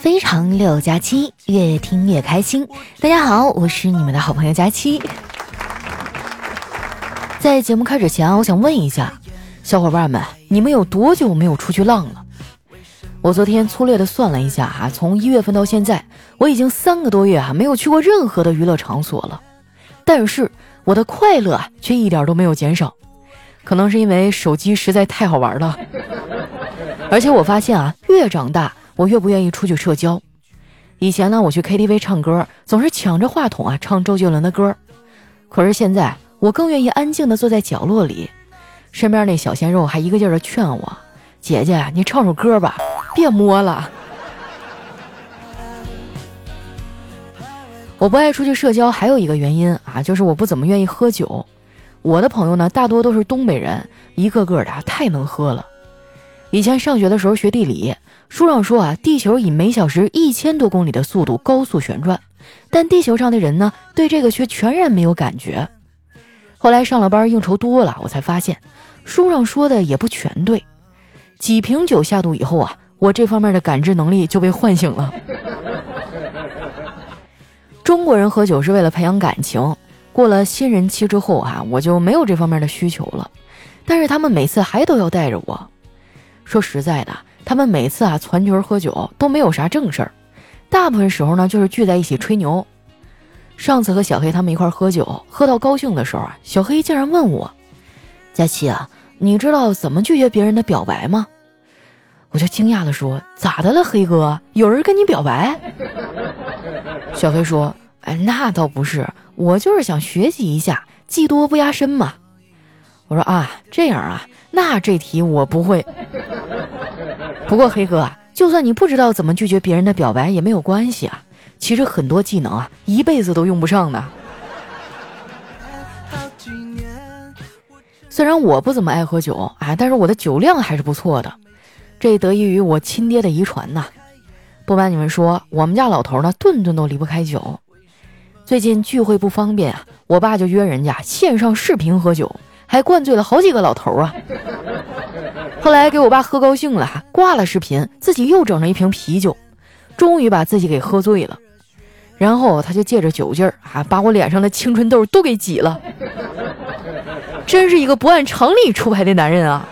非常六加七，越听越开心。大家好，我是你们的好朋友佳期。在节目开始前，我想问一下，小伙伴们，你们有多久没有出去浪了？我昨天粗略的算了一下哈，从一月份到现在，我已经三个多月啊没有去过任何的娱乐场所了。但是我的快乐，却一点都没有减少。可能是因为手机实在太好玩了，而且我发现啊，越长大我越不愿意出去社交。以前呢，我去 KTV 唱歌，总是抢着话筒啊唱周杰伦的歌。可是现在，我更愿意安静的坐在角落里，身边那小鲜肉还一个劲儿的劝我：“姐姐，你唱首歌吧，别摸了。”我不爱出去社交，还有一个原因啊，就是我不怎么愿意喝酒。我的朋友呢，大多都是东北人，一个个的太能喝了。以前上学的时候学地理，书上说啊，地球以每小时一千多公里的速度高速旋转，但地球上的人呢，对这个却全然没有感觉。后来上了班应酬多了，我才发现，书上说的也不全对。几瓶酒下肚以后啊，我这方面的感知能力就被唤醒了。中国人喝酒是为了培养感情。过了新人期之后啊，我就没有这方面的需求了。但是他们每次还都要带着我。说实在的，他们每次啊攒群喝酒都没有啥正事儿，大部分时候呢就是聚在一起吹牛。上次和小黑他们一块喝酒，喝到高兴的时候啊，小黑竟然问我：“佳琪啊，你知道怎么拒绝别人的表白吗？”我就惊讶的说：“咋的了，黑哥？有人跟你表白？” 小黑说。哎，那倒不是，我就是想学习一下，技多不压身嘛。我说啊，这样啊，那这题我不会。不过黑哥，就算你不知道怎么拒绝别人的表白也没有关系啊。其实很多技能啊，一辈子都用不上的。虽然我不怎么爱喝酒啊，但是我的酒量还是不错的，这得益于我亲爹的遗传呐。不瞒你们说，我们家老头呢，顿顿都离不开酒。最近聚会不方便啊，我爸就约人家线上视频喝酒，还灌醉了好几个老头啊。后来给我爸喝高兴了，挂了视频，自己又整了一瓶啤酒，终于把自己给喝醉了。然后他就借着酒劲儿啊，把我脸上的青春痘都给挤了。真是一个不按常理出牌的男人啊！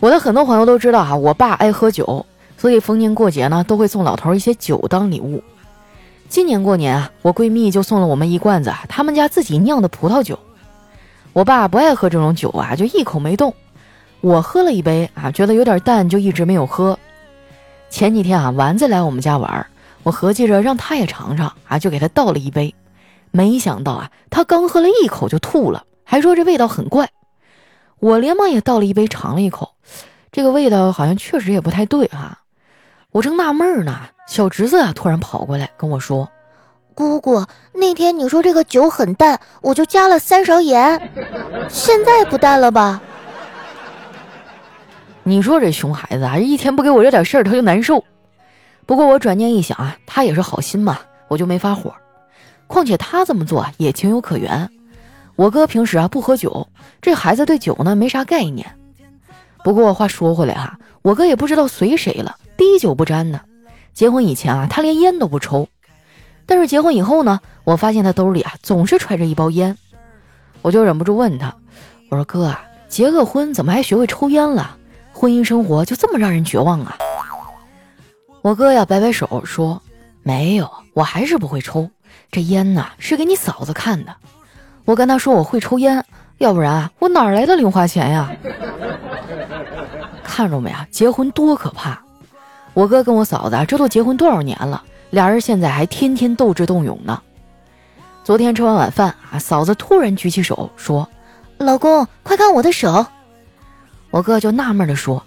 我的很多朋友都知道哈，我爸爱喝酒，所以逢年过节呢，都会送老头一些酒当礼物。今年过年啊，我闺蜜就送了我们一罐子他们家自己酿的葡萄酒。我爸不爱喝这种酒啊，就一口没动。我喝了一杯啊，觉得有点淡，就一直没有喝。前几天啊，丸子来我们家玩，我合计着让他也尝尝啊，就给他倒了一杯。没想到啊，他刚喝了一口就吐了，还说这味道很怪。我连忙也倒了一杯尝了一口，这个味道好像确实也不太对哈。我正纳闷呢。小侄子啊，突然跑过来跟我说：“姑姑，那天你说这个酒很淡，我就加了三勺盐，现在不淡了吧？”你说这熊孩子啊，一天不给我惹点事儿，他就难受。不过我转念一想啊，他也是好心嘛，我就没发火。况且他这么做也情有可原。我哥平时啊不喝酒，这孩子对酒呢没啥概念。不过话说回来哈，我哥也不知道随谁了，滴酒不沾呢。结婚以前啊，他连烟都不抽，但是结婚以后呢，我发现他兜里啊总是揣着一包烟，我就忍不住问他，我说哥啊，结个婚怎么还学会抽烟了？婚姻生活就这么让人绝望啊？我哥呀摆摆手说，没有，我还是不会抽，这烟呐是给你嫂子看的。我跟他说我会抽烟，要不然我哪来的零花钱呀？看着没啊，结婚多可怕！我哥跟我嫂子这都结婚多少年了，俩人现在还天天斗智斗勇呢。昨天吃完晚饭啊，嫂子突然举起手说：“老公，快看我的手。”我哥就纳闷的说：“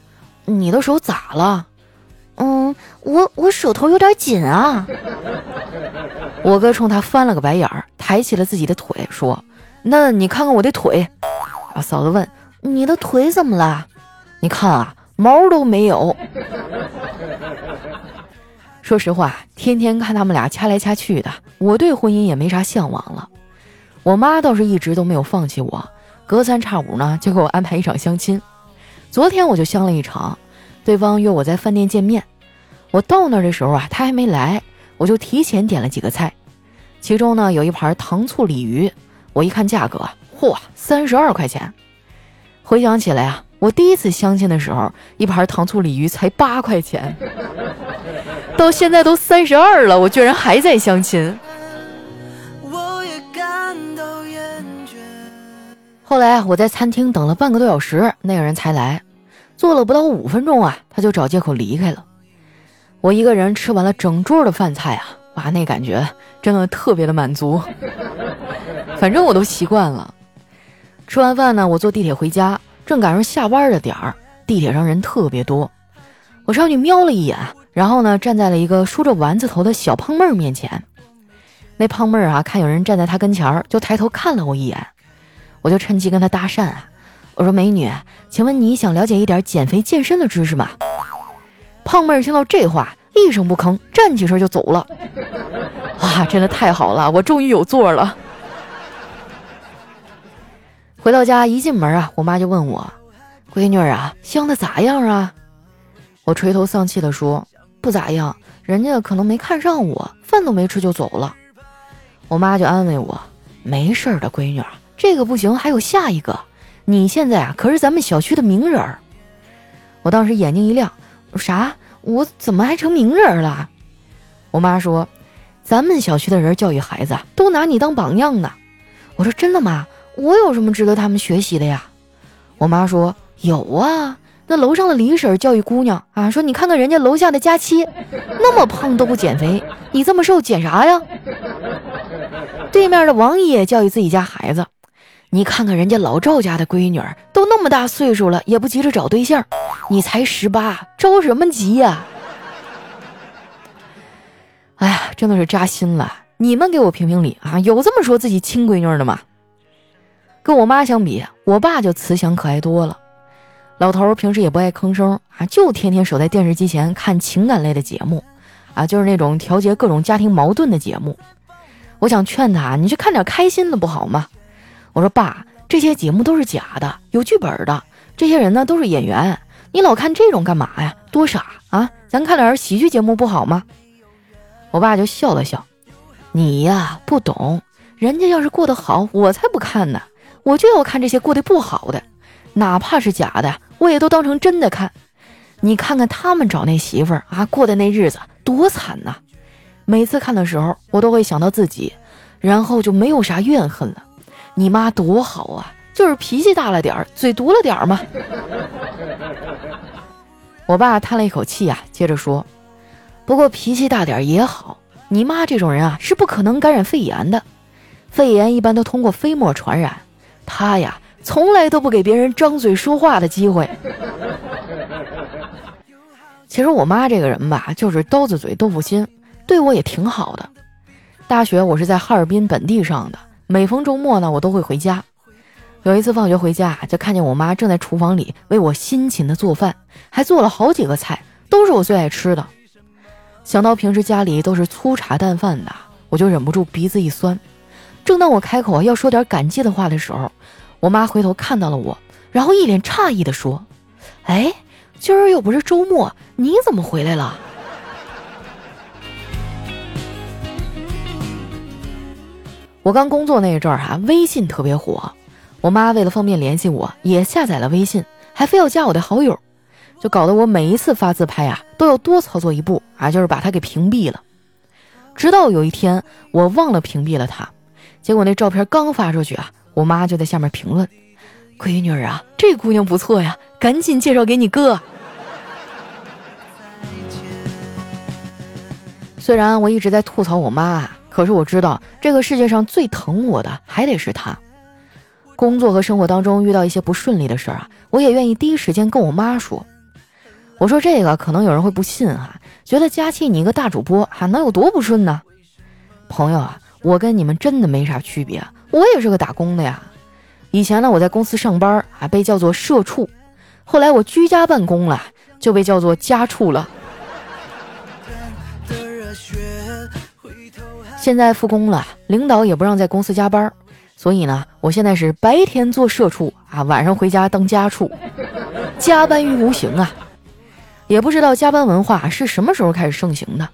你的手咋了？”“嗯，我我手头有点紧啊。”我哥冲他翻了个白眼儿，抬起了自己的腿说：“那你看看我的腿。”啊，嫂子问：“你的腿怎么了？”“你看啊。”毛都没有。说实话，天天看他们俩掐来掐去的，我对婚姻也没啥向往了。我妈倒是一直都没有放弃我，隔三差五呢就给我安排一场相亲。昨天我就相了一场，对方约我在饭店见面。我到那儿的时候啊，他还没来，我就提前点了几个菜，其中呢有一盘糖醋鲤鱼，我一看价格，嚯，三十二块钱。回想起来啊，我第一次相亲的时候，一盘糖醋鲤鱼才八块钱，到现在都三十二了，我居然还在相亲。后来，我在餐厅等了半个多小时，那个人才来，坐了不到五分钟啊，他就找借口离开了。我一个人吃完了整桌的饭菜啊，哇，那感觉真的特别的满足。反正我都习惯了。吃完饭呢，我坐地铁回家，正赶上下班的点儿，地铁上人特别多。我上去瞄了一眼，然后呢，站在了一个梳着丸子头的小胖妹儿面前。那胖妹儿啊，看有人站在她跟前儿，就抬头看了我一眼。我就趁机跟她搭讪啊，我说：“美女，请问你想了解一点减肥健身的知识吗？”胖妹儿听到这话，一声不吭，站起身就走了。哇，真的太好了，我终于有座了。回到家一进门啊，我妈就问我：“闺女啊，相的咋样啊？”我垂头丧气的说：“不咋样，人家可能没看上我，饭都没吃就走了。”我妈就安慰我：“没事的，闺女。”这个不行，还有下一个。你现在啊，可是咱们小区的名人。我当时眼睛一亮，啥？我怎么还成名人了？我妈说，咱们小区的人教育孩子，都拿你当榜样呢。我说真的吗？我有什么值得他们学习的呀？我妈说有啊，那楼上的李婶教育姑娘啊，说你看看人家楼下的佳期，那么胖都不减肥，你这么瘦减啥呀？对面的王爷教育自己家孩子。你看看人家老赵家的闺女都那么大岁数了，也不急着找对象，你才十八，着什么急呀？哎呀，真的是扎心了！你们给我评评理啊，有这么说自己亲闺女的吗？跟我妈相比，我爸就慈祥可爱多了。老头平时也不爱吭声啊，就天天守在电视机前看情感类的节目，啊，就是那种调节各种家庭矛盾的节目。我想劝他，你去看点开心的不好吗？我说爸，这些节目都是假的，有剧本的。这些人呢都是演员，你老看这种干嘛呀？多傻啊！咱看点喜剧节目不好吗？我爸就笑了笑，你呀不懂，人家要是过得好，我才不看呢。我就要看这些过得不好的，哪怕是假的，我也都当成真的看。你看看他们找那媳妇儿啊，过的那日子多惨呐！每次看的时候，我都会想到自己，然后就没有啥怨恨了。你妈多好啊，就是脾气大了点儿，嘴毒了点儿嘛。我爸叹了一口气啊，接着说：“不过脾气大点儿也好，你妈这种人啊是不可能感染肺炎的，肺炎一般都通过飞沫传染，她呀从来都不给别人张嘴说话的机会。其实我妈这个人吧，就是刀子嘴豆腐心，对我也挺好的。大学我是在哈尔滨本地上的。”每逢周末呢，我都会回家。有一次放学回家，就看见我妈正在厨房里为我辛勤的做饭，还做了好几个菜，都是我最爱吃的。想到平时家里都是粗茶淡饭的，我就忍不住鼻子一酸。正当我开口要说点感激的话的时候，我妈回头看到了我，然后一脸诧异的说：“哎，今儿又不是周末，你怎么回来了？”我刚工作那一阵儿哈，微信特别火，我妈为了方便联系我，也下载了微信，还非要加我的好友，就搞得我每一次发自拍啊，都要多操作一步啊，就是把她给屏蔽了。直到有一天，我忘了屏蔽了他，结果那照片刚发出去啊，我妈就在下面评论：“闺女啊，这姑娘不错呀，赶紧介绍给你哥。”虽然我一直在吐槽我妈。可是我知道，这个世界上最疼我的还得是她。工作和生活当中遇到一些不顺利的事儿啊，我也愿意第一时间跟我妈说。我说这个可能有人会不信啊，觉得佳琪你一个大主播还能有多不顺呢？朋友啊，我跟你们真的没啥区别，我也是个打工的呀。以前呢，我在公司上班啊，被叫做社畜；后来我居家办公了，就被叫做家畜了。现在复工了，领导也不让在公司加班，所以呢，我现在是白天做社畜啊，晚上回家当家畜，加班于无形啊。也不知道加班文化是什么时候开始盛行的。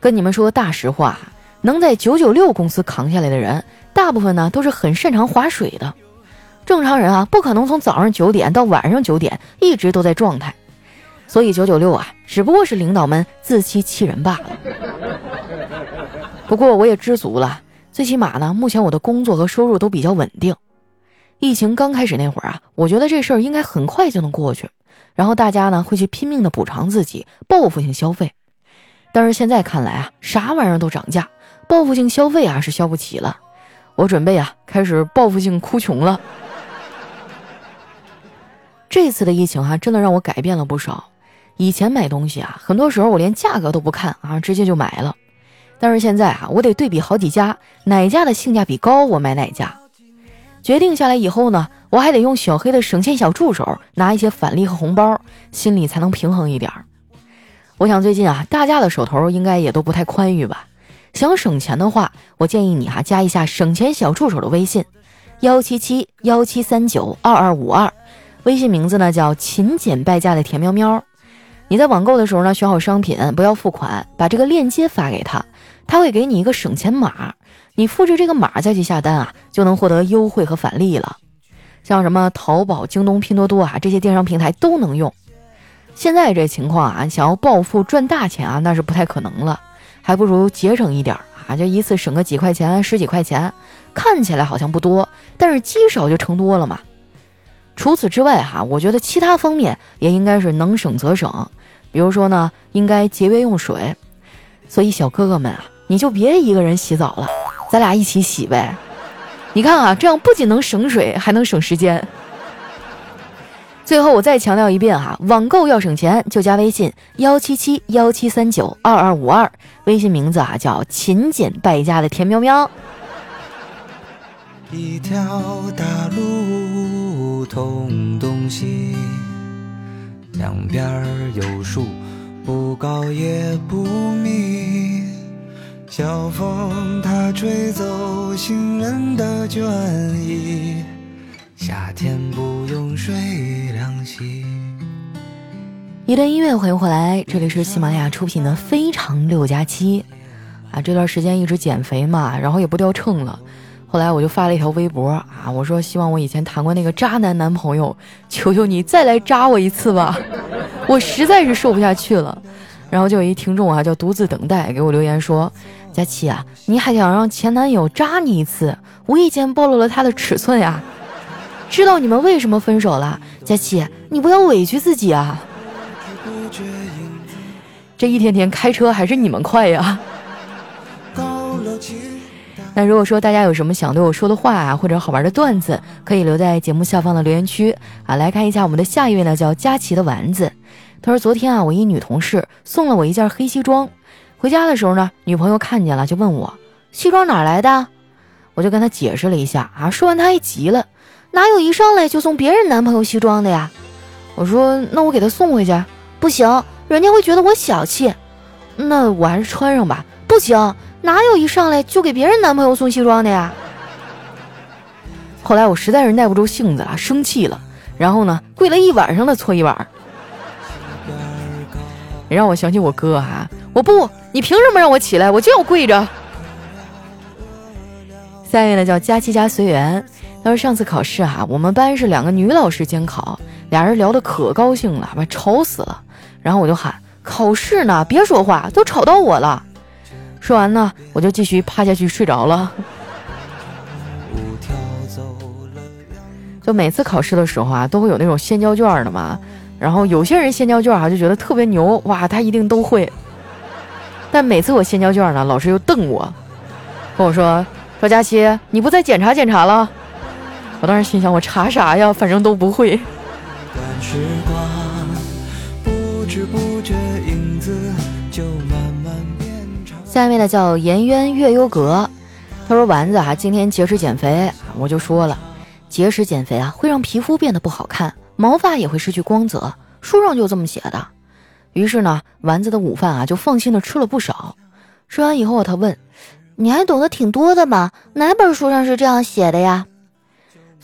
跟你们说个大实话，能在九九六公司扛下来的人，大部分呢都是很擅长划水的。正常人啊，不可能从早上九点到晚上九点一直都在状态。所以九九六啊，只不过是领导们自欺欺人罢了。不过我也知足了，最起码呢，目前我的工作和收入都比较稳定。疫情刚开始那会儿啊，我觉得这事儿应该很快就能过去，然后大家呢会去拼命的补偿自己，报复性消费。但是现在看来啊，啥玩意儿都涨价，报复性消费啊是消不起了。我准备啊开始报复性哭穷了。这次的疫情哈，真的让我改变了不少。以前买东西啊，很多时候我连价格都不看啊，直接就买了。但是现在啊，我得对比好几家，哪家的性价比高，我买哪家。决定下来以后呢，我还得用小黑的省钱小助手拿一些返利和红包，心里才能平衡一点。我想最近啊，大家的手头应该也都不太宽裕吧？想省钱的话，我建议你哈加一下省钱小助手的微信：幺七七幺七三九二二五二，微信名字呢叫勤俭败家的田喵喵。你在网购的时候呢，选好商品，不要付款，把这个链接发给他，他会给你一个省钱码，你复制这个码再去下单啊，就能获得优惠和返利了。像什么淘宝、京东、拼多多啊这些电商平台都能用。现在这情况啊，想要暴富赚大钱啊，那是不太可能了，还不如节省一点啊，就一次省个几块钱、十几块钱，看起来好像不多，但是积少就成多了嘛。除此之外，哈，我觉得其他方面也应该是能省则省。比如说呢，应该节约用水。所以小哥哥们啊，你就别一个人洗澡了，咱俩一起洗呗。你看啊，这样不仅能省水，还能省时间。最后我再强调一遍哈，网购要省钱就加微信幺七七幺七三九二二五二，微信名字啊叫勤俭败家的田喵喵。一条大路通东西，两边有树，不高也不密。小风它吹走行人的倦意，夏天不用睡凉席。一段音乐，欢迎回来，这里是喜马拉雅出品的《非常六加七》啊。这段时间一直减肥嘛，然后也不掉秤了。后来我就发了一条微博啊，我说希望我以前谈过那个渣男男朋友，求求你再来渣我一次吧，我实在是受不下去了。然后就有一听众啊，叫独自等待，给我留言说：“佳琪啊，你还想让前男友渣你一次？无意间暴露了他的尺寸呀！知道你们为什么分手了？佳琪，你不要委屈自己啊！这一天天开车还是你们快呀！”那如果说大家有什么想对我说的话啊，或者好玩的段子，可以留在节目下方的留言区啊。来看一下我们的下一位呢，叫佳琪的丸子。他说：“昨天啊，我一女同事送了我一件黑西装，回家的时候呢，女朋友看见了就问我西装哪来的，我就跟他解释了一下啊。说完他还急了，哪有一上来就送别人男朋友西装的呀？我说那我给他送回去，不行，人家会觉得我小气。那我还是穿上吧，不行。”哪有一上来就给别人男朋友送西装的呀？后来我实在是耐不住性子了，生气了，然后呢，跪了一晚上的搓衣板。你让我想起我哥哈，我不，你凭什么让我起来？我就要跪着。下一位呢叫佳期佳随缘，他说上次考试哈，我们班是两个女老师监考，俩人聊得可高兴了，把吵死了。然后我就喊考试呢，别说话，都吵到我了。说完呢，我就继续趴下去睡着了。就每次考试的时候啊，都会有那种先交卷的嘛。然后有些人先交卷啊，就觉得特别牛，哇，他一定都会。但每次我先交卷呢，老师又瞪我，跟我说：“说佳琪，你不再检查检查了？”我当时心想，我查啥呀？反正都不会。下面呢叫颜渊月幽阁，他说丸子啊，今天节食减肥，我就说了，节食减肥啊会让皮肤变得不好看，毛发也会失去光泽，书上就这么写的。于是呢，丸子的午饭啊就放心的吃了不少。吃完以后，他问：“你还懂得挺多的嘛？哪本书上是这样写的呀？”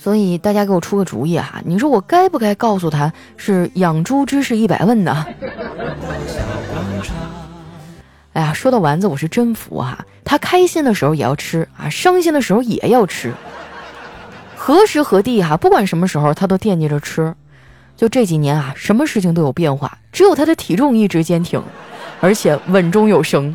所以大家给我出个主意哈，你说我该不该告诉他是养猪知识一百问呢？哎呀，说到丸子，我是真服哈，他开心的时候也要吃啊，伤心的时候也要吃，何时何地哈，不管什么时候他都惦记着吃。就这几年啊，什么事情都有变化，只有他的体重一直坚挺，而且稳中有升。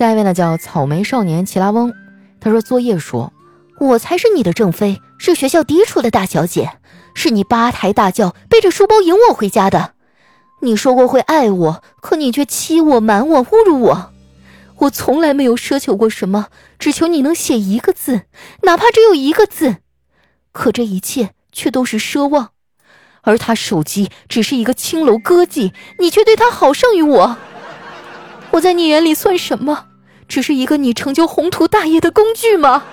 下一位呢，叫草莓少年齐拉翁，他说作业说，我才是你的正妃，是学校嫡出的大小姐，是你八抬大轿背着书包迎我回家的。你说过会爱我，可你却欺我、瞒我、侮辱我。我从来没有奢求过什么，只求你能写一个字，哪怕只有一个字。可这一切却都是奢望，而他手机只是一个青楼歌妓，你却对他好胜于我。我在你眼里算什么？只是一个你成就宏图大业的工具吗？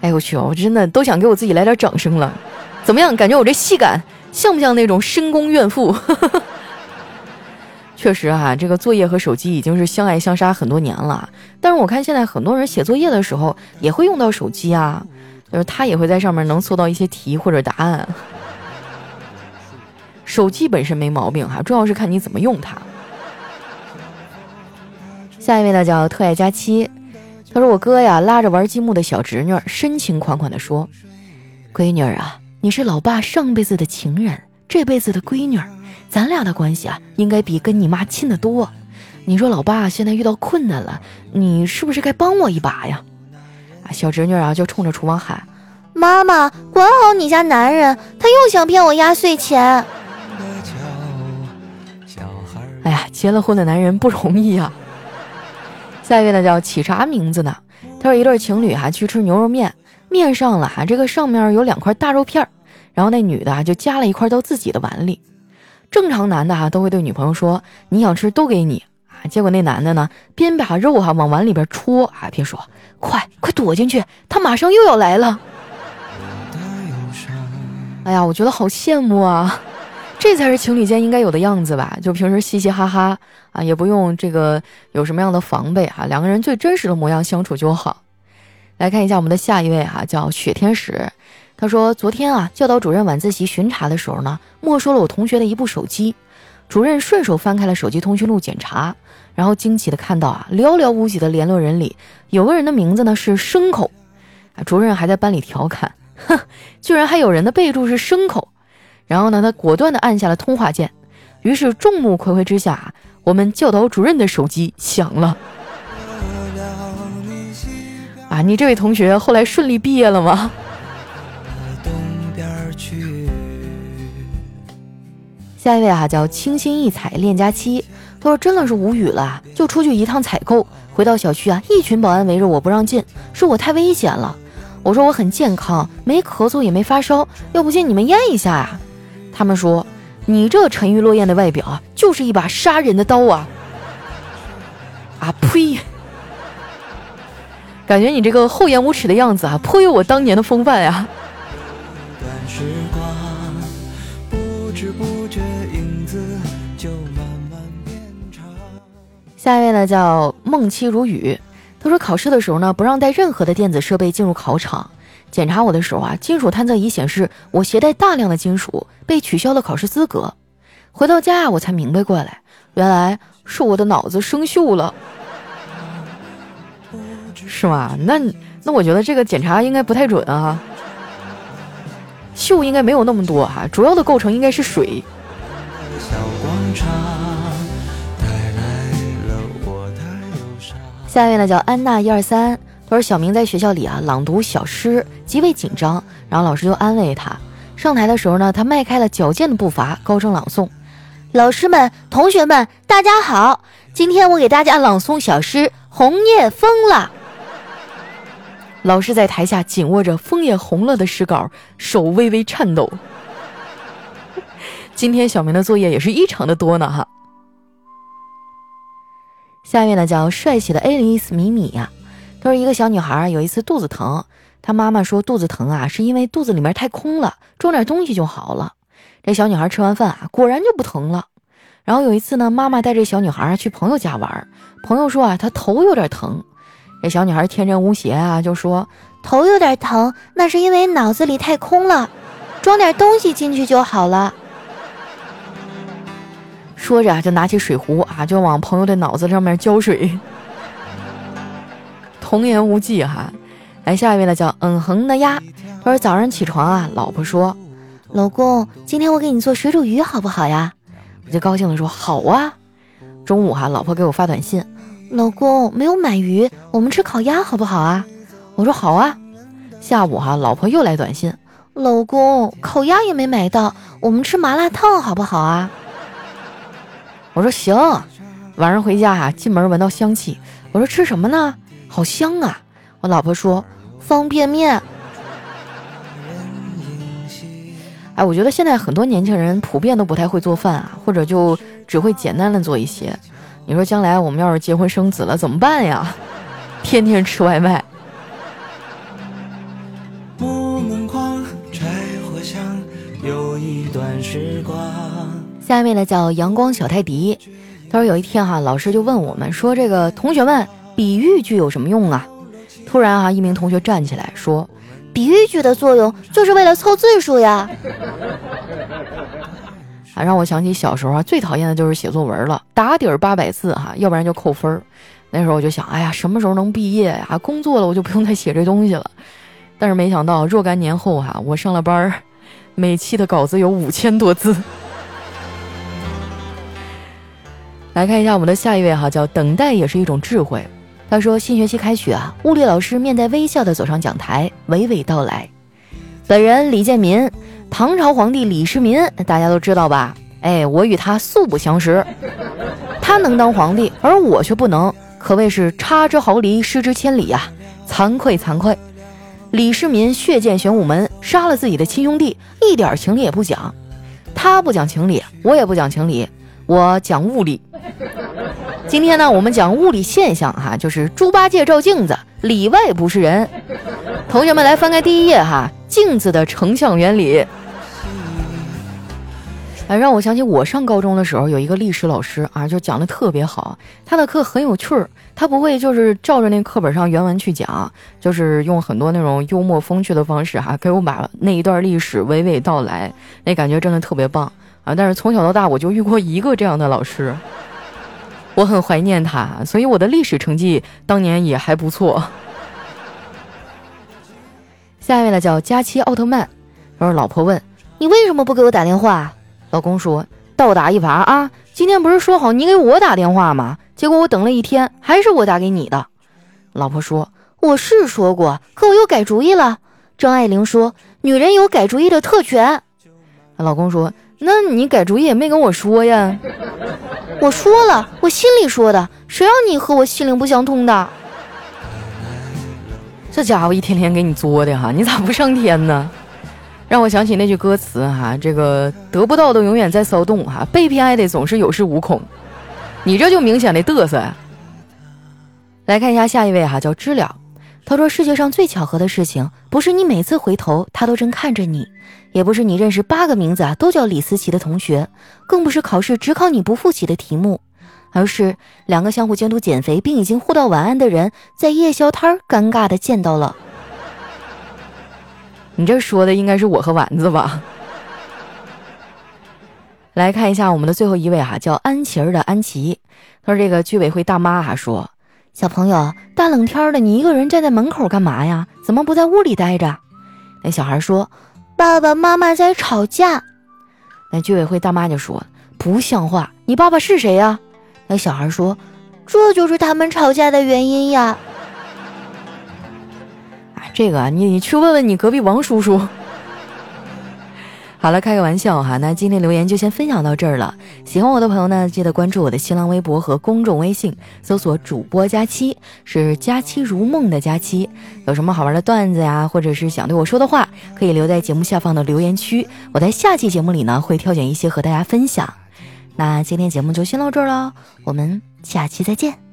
哎呦我去，我真的都想给我自己来点掌声了。怎么样？感觉我这戏感像不像那种深宫怨妇？确实哈，这个作业和手机已经是相爱相杀很多年了。但是我看现在很多人写作业的时候也会用到手机啊。就是他也会在上面能搜到一些题或者答案。手机本身没毛病哈，重要是看你怎么用它。下一位呢叫特爱佳期，他说我哥呀拉着玩积木的小侄女，深情款款地说：“闺女儿啊，你是老爸上辈子的情人，这辈子的闺女儿，咱俩的关系啊应该比跟你妈亲得多。你说老爸现在遇到困难了，你是不是该帮我一把呀？”啊，小侄女啊就冲着厨房喊：“妈妈，管好你家男人，他又想骗我压岁钱。”哎呀，结了婚的男人不容易啊。下一位呢叫起啥名字呢？他说一对情侣哈去吃牛肉面，面上了哈这个上面有两块大肉片儿，然后那女的啊就夹了一块到自己的碗里。正常男的哈都会对女朋友说：“你想吃都给你啊。”结果那男的呢，边把肉哈往碗里边戳，啊，边说：“快快躲进去，他马上又要来了。”哎呀，我觉得好羡慕啊，这才是情侣间应该有的样子吧？就平时嘻嘻哈哈啊，也不用这个有什么样的防备啊，两个人最真实的模样相处就好。来看一下我们的下一位哈，叫雪天使，他说昨天啊，教导主任晚自习巡查的时候呢，没收了我同学的一部手机。主任顺手翻开了手机通讯录检查，然后惊奇的看到啊，寥寥无几的联络人里有个人的名字呢是牲口，啊，主任还在班里调侃，哼，居然还有人的备注是牲口。然后呢，他果断的按下了通话键，于是众目睽睽之下，我们教导主任的手机响了。啊，你这位同学后来顺利毕业了吗？下一位啊，叫清新异彩恋家妻，他说真的是无语了，就出去一趟采购，回到小区啊，一群保安围着我不让进，说我太危险了。我说我很健康，没咳嗽也没发烧，要不信你们验一下呀。他们说你这沉鱼落雁的外表啊，就是一把杀人的刀啊！啊呸！感觉你这个厚颜无耻的样子啊，颇有我当年的风范呀。下一位呢叫梦妻如雨，他说考试的时候呢不让带任何的电子设备进入考场，检查我的时候啊金属探测仪显示我携带大量的金属，被取消了考试资格。回到家啊我才明白过来，原来是我的脑子生锈了，是吗？那那我觉得这个检查应该不太准啊，锈应该没有那么多哈，主要的构成应该是水。下一位呢叫安娜一二三，他说小明在学校里啊朗读小诗，极为紧张，然后老师就安慰他。上台的时候呢，他迈开了矫健的步伐，高声朗诵：“老师们、同学们，大家好，今天我给大家朗诵小诗《红叶疯了》。”老师在台下紧握着《枫叶红了》的诗稿，手微微颤抖。今天小明的作业也是异常的多呢哈。下面呢叫帅气的爱丽丝米米呀，她说一个小女孩有一次肚子疼，她妈妈说肚子疼啊是因为肚子里面太空了，装点东西就好了。这小女孩吃完饭啊果然就不疼了。然后有一次呢，妈妈带着小女孩去朋友家玩，朋友说啊她头有点疼，这小女孩天真无邪啊就说头有点疼那是因为脑子里太空了。装点东西进去就好了。说着就拿起水壶啊，就往朋友的脑子上面浇水。童言无忌哈，来下一位呢，叫嗯哼的鸭。他说早上起床啊，老婆说：“老公，今天我给你做水煮鱼好不好呀？”我就高兴的说：“好啊。”中午哈，老婆给我发短信：“老公，没有买鱼，我们吃烤鸭好不好啊？”我说：“好啊。”下午哈，老婆又来短信：“老公，烤鸭也没买到，我们吃麻辣烫好不好啊？”我说：“行。”晚上回家哈，进门闻到香气，我说：“吃什么呢？好香啊！”我老婆说：“方便面。”哎，我觉得现在很多年轻人普遍都不太会做饭啊，或者就只会简单的做一些。你说将来我们要是结婚生子了怎么办呀？天天吃外卖。有一段时光下面呢叫阳光小泰迪，他说有一天哈，老师就问我们说这个同学们比喻句有什么用啊？突然哈，一名同学站起来说。比喻句的作用就是为了凑字数呀！啊，让我想起小时候啊，最讨厌的就是写作文了，打底儿八百字哈，要不然就扣分儿。那时候我就想，哎呀，什么时候能毕业呀？工作了我就不用再写这东西了。但是没想到若干年后哈，我上了班儿，每期的稿子有五千多字。来看一下我们的下一位哈，叫等待也是一种智慧。他说：“新学期开学啊，物理老师面带微笑地走上讲台，娓娓道来。本人李建民，唐朝皇帝李世民，大家都知道吧？哎，我与他素不相识。他能当皇帝，而我却不能，可谓是差之毫厘，失之千里呀！惭愧惭愧！李世民血溅玄武门，杀了自己的亲兄弟，一点情理也不讲。他不讲情理，我也不讲情理，我讲物理。”今天呢，我们讲物理现象哈，就是猪八戒照镜子，里外不是人。同学们来翻开第一页哈，镜子的成像原理。哎，让我想起我上高中的时候，有一个历史老师啊，就讲的特别好，他的课很有趣儿，他不会就是照着那课本上原文去讲，就是用很多那种幽默风趣的方式哈，给我把那一段历史娓娓道来，那感觉真的特别棒啊。但是从小到大，我就遇过一个这样的老师。我很怀念他，所以我的历史成绩当年也还不错。下一位呢，叫佳期奥特曼。然后老婆问：“你为什么不给我打电话？”老公说：“倒打一耙啊！今天不是说好你给我打电话吗？结果我等了一天，还是我打给你的。”老婆说：“我是说过，可我又改主意了。”张爱玲说：“女人有改主意的特权。”老公说：“那你改主意也没跟我说呀。”我说了，我心里说的，谁让你和我心灵不相通的？这家伙一天天给你作的哈，你咋不上天呢？让我想起那句歌词哈，这个得不到的永远在骚动哈，被偏爱的总是有恃无恐。你这就明显的嘚瑟呀！来看一下下一位哈，叫知了。他说：“世界上最巧合的事情，不是你每次回头他都正看着你，也不是你认识八个名字啊都叫李思琪的同学，更不是考试只考你不复习的题目，而是两个相互监督减肥并已经互道晚安的人在夜宵摊尴尬的见到了。”你这说的应该是我和丸子吧？来看一下我们的最后一位哈，叫安琪儿的安琪。他说：“这个居委会大妈还说。”小朋友，大冷天的，你一个人站在门口干嘛呀？怎么不在屋里待着？那小孩说：“爸爸妈妈在吵架。”那居委会大妈就说：“不像话！你爸爸是谁呀？”那小孩说：“这就是他们吵架的原因呀。”啊，这个你你去问问你隔壁王叔叔。好了，开个玩笑哈。那今天留言就先分享到这儿了。喜欢我的朋友呢，记得关注我的新浪微博和公众微信，搜索主播佳期，是佳期如梦的佳期。有什么好玩的段子呀，或者是想对我说的话，可以留在节目下方的留言区。我在下期节目里呢，会挑选一些和大家分享。那今天节目就先到这儿了，我们下期再见。